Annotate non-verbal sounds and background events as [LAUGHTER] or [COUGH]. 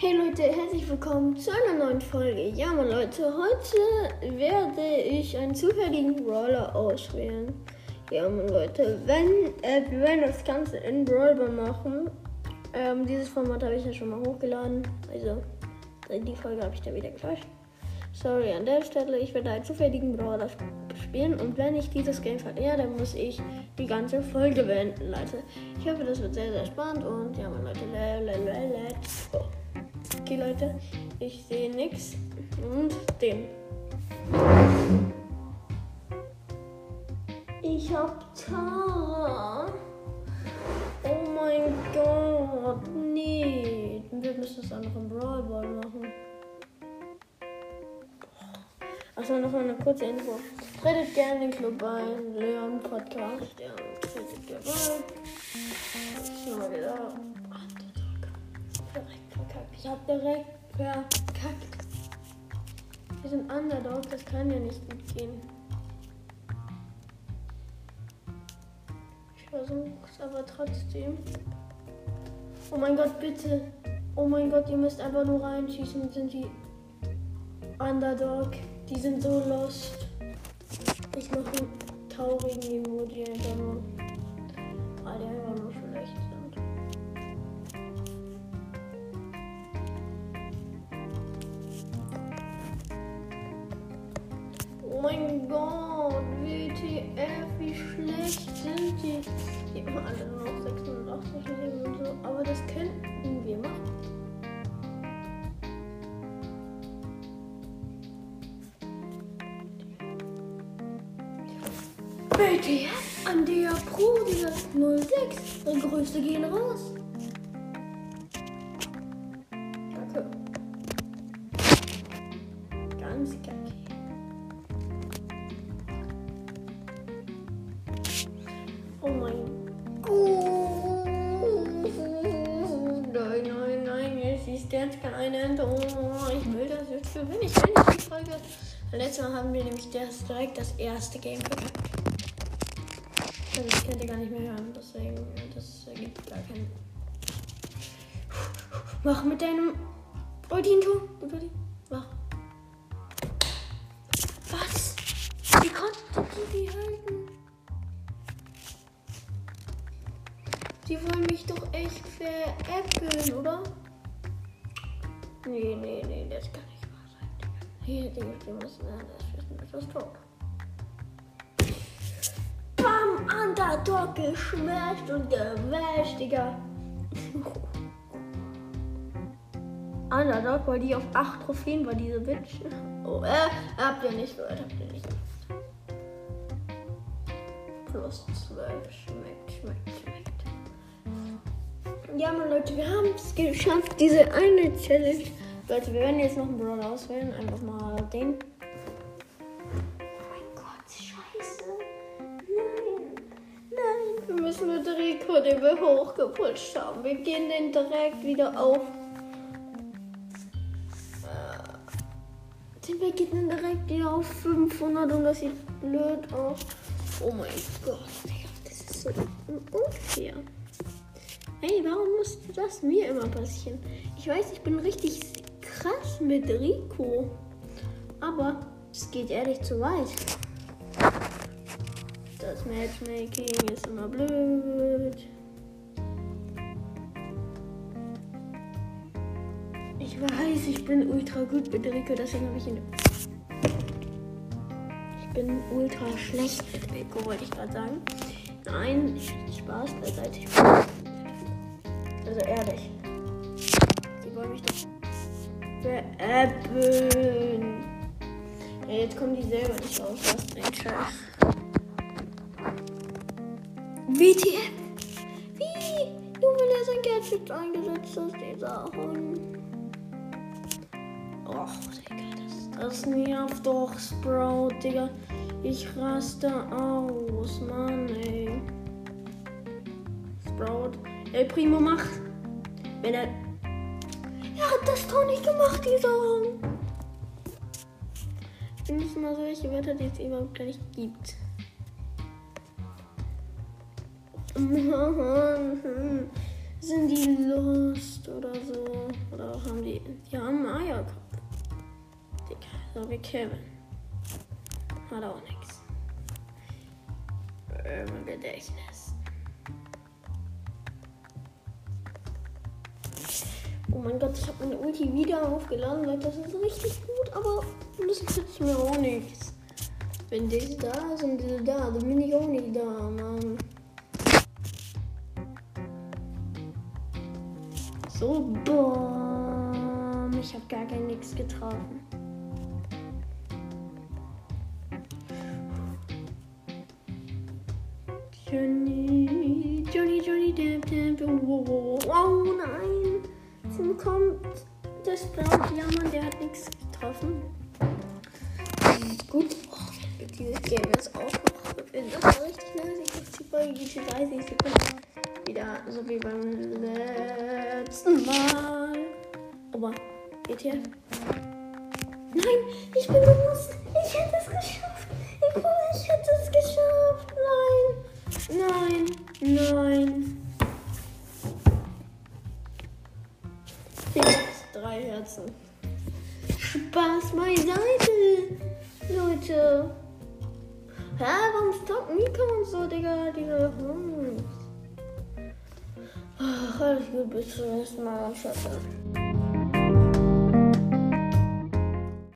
Hey Leute, herzlich willkommen zu einer neuen Folge. Ja, meine Leute, heute werde ich einen zufälligen Brawler auswählen. Ja, meine Leute, wenn äh, wir werden das Ganze in Brawlball machen. Ähm, dieses Format habe ich ja schon mal hochgeladen. Also, die Folge habe ich dann wieder gelöscht. Sorry an der Stelle, ich werde einen zufälligen Brawler spielen und wenn ich dieses Game verliere, dann muss ich die ganze Folge beenden, Leute. Ich hoffe, das wird sehr, sehr spannend und ja, meine Leute, let's go. Okay, Leute, ich sehe nichts und den. Ich hab Tara. Oh mein Gott, nee. Wir müssen das einfach im Brawl Ball machen. Achso, noch mal eine kurze Info. Tretet gerne den Club ein, Leon Podcast. Ja, tretet gerne bin mal wieder. Verkackt. Ich hab direkt verkackt. Wir sind Underdog, das kann ja nicht gut gehen. Ich versuch's aber trotzdem. Oh mein Gott, bitte. Oh mein Gott, ihr müsst einfach nur reinschießen, sind die Underdog. Die sind so lost. Ich mache einen traurigen Emoji einfach nur. Weil die einfach nur schlecht Oh mein Gott, WTF, wie schlecht sind die? Die haben alle nur noch 86 Leben und so. Aber das könnten wir machen. WTF an der Pro, dieser 06. Der Größte gehen raus. Kacke. Ganz kacke. Keinen. Oh, ich will das jetzt gewinnen. Ich will nicht die Folge. Letztes Mal haben wir nämlich das direkt das erste Game verkackt. Also das könnt ihr gar nicht mehr hören, deswegen das ergibt gar keinen. Mach mit deinem Ultinto. Mach. Was? Wie konnte die die halten? Die wollen mich doch echt veräppeln, oder? Nee, nee, nee, das kann nicht wahr sein. Hier, die, die müssen das wissen, das ist tot. Bam, Underdog geschmasht und gewäscht, Digga. [LAUGHS] Underdog, weil die auf 8 Trophäen war, diese Bitch. Oh, äh, habt ihr nicht gehört, habt ihr nicht gehört. Plus 12, schmeckt, schmeckt, schmeckt. Ja, meine Leute, wir haben es geschafft, diese eine Challenge. Leute, wir werden jetzt noch einen Brawler auswählen. Einfach mal den. Oh mein Gott, scheiße. Nein, nein. Wir müssen mit Rico, den wir hochgepusht haben. Wir gehen den direkt wieder auf. Den wir gehen den direkt wieder auf 500 und das sieht blöd aus. Oh mein Gott, das ist so unfair. Hey, warum muss das mir immer passieren? Ich weiß, ich bin richtig krass mit Rico. Aber es geht ehrlich zu weit. Das Matchmaking ist immer blöd. Ich weiß, ich bin ultra gut mit Rico, deswegen habe ich ihn. Ich bin ultra schlecht mit Rico, wollte ich gerade sagen. Nein, Spaß beiseite. Also ehrlich. Die wollen mich doch veräppeln. Ja, jetzt kommen die selber nicht raus. Was ein Scheiß. WTF? Wie? Nur weil er sein Gadget eingesetzt hat, dieser Hund. Och, Digga, das, das nervt doch, Sprout, Digga. Ich raste aus, Mann, ey. Sprout. Ey, Primo, mach. Wenn er. Er hat das Tor nicht gemacht, dieser Hund. Wir müssen mal solche Wörter, die es überhaupt gar nicht gibt. [LAUGHS] Sind die lost oder so? Oder haben die. Die haben einen Eierkopf. Digga, so wie Kevin. Hat auch nichts. Im Gedächtnis. Oh mein Gott, ich habe meine Ulti wieder aufgeladen, Leute. Das ist richtig gut, aber das nützt mir auch nichts. Wenn diese da sind, diese da, dann bin ich auch nicht da, Mann. So, boom. Ich habe gar kein nix getroffen. Johnny, Johnny, Johnny, Depp, Depp, oh, oh, oh nein. Zum kommt das blaue Diamant, der hat nichts getroffen. Gut. Oh, dieses Game ist auch noch. Das war richtig. Ich hab die Folge geht 30 Sekunden. Wieder so wie beim letzten Mal. Aber geht hier? Nein, ich bin bewusst. Ich hätte es geschafft. Ich, ich hätte es geschafft. Nein. Nein, nein. Herzen. Spaß beiseite, Leute. Hä, warum stoppt Mika und so, Digga? Digga, hm. Ach, alles gut, bis zum nächsten Mal. Ciao.